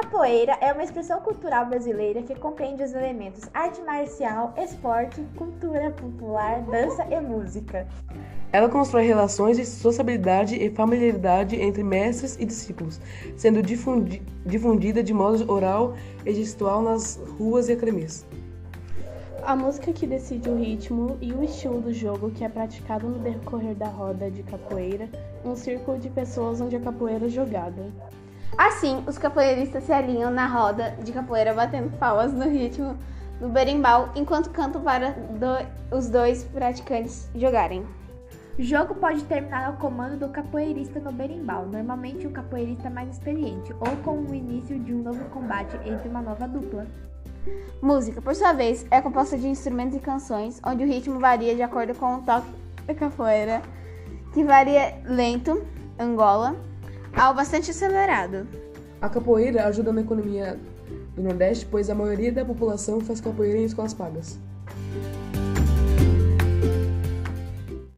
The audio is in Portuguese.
capoeira é uma expressão cultural brasileira que compreende os elementos arte marcial, esporte, cultura popular, dança e música. Ela constrói relações de sociabilidade e familiaridade entre mestres e discípulos, sendo difundi difundida de modo oral e gestual nas ruas e academias. A música que decide o ritmo e o estilo do jogo que é praticado no decorrer da roda de capoeira, um círculo de pessoas onde a capoeira é jogada. Assim, os capoeiristas se alinham na roda de capoeira batendo palmas no ritmo do berimbau enquanto cantam para do, os dois praticantes jogarem. O jogo pode terminar ao comando do capoeirista no berimbau, normalmente o capoeirista mais experiente, ou com o início de um novo combate entre uma nova dupla. Música, por sua vez, é composta de instrumentos e canções, onde o ritmo varia de acordo com o toque da capoeira, que varia lento, Angola, ao bastante acelerado. A capoeira ajuda na economia do Nordeste, pois a maioria da população faz capoeira em escolas pagas.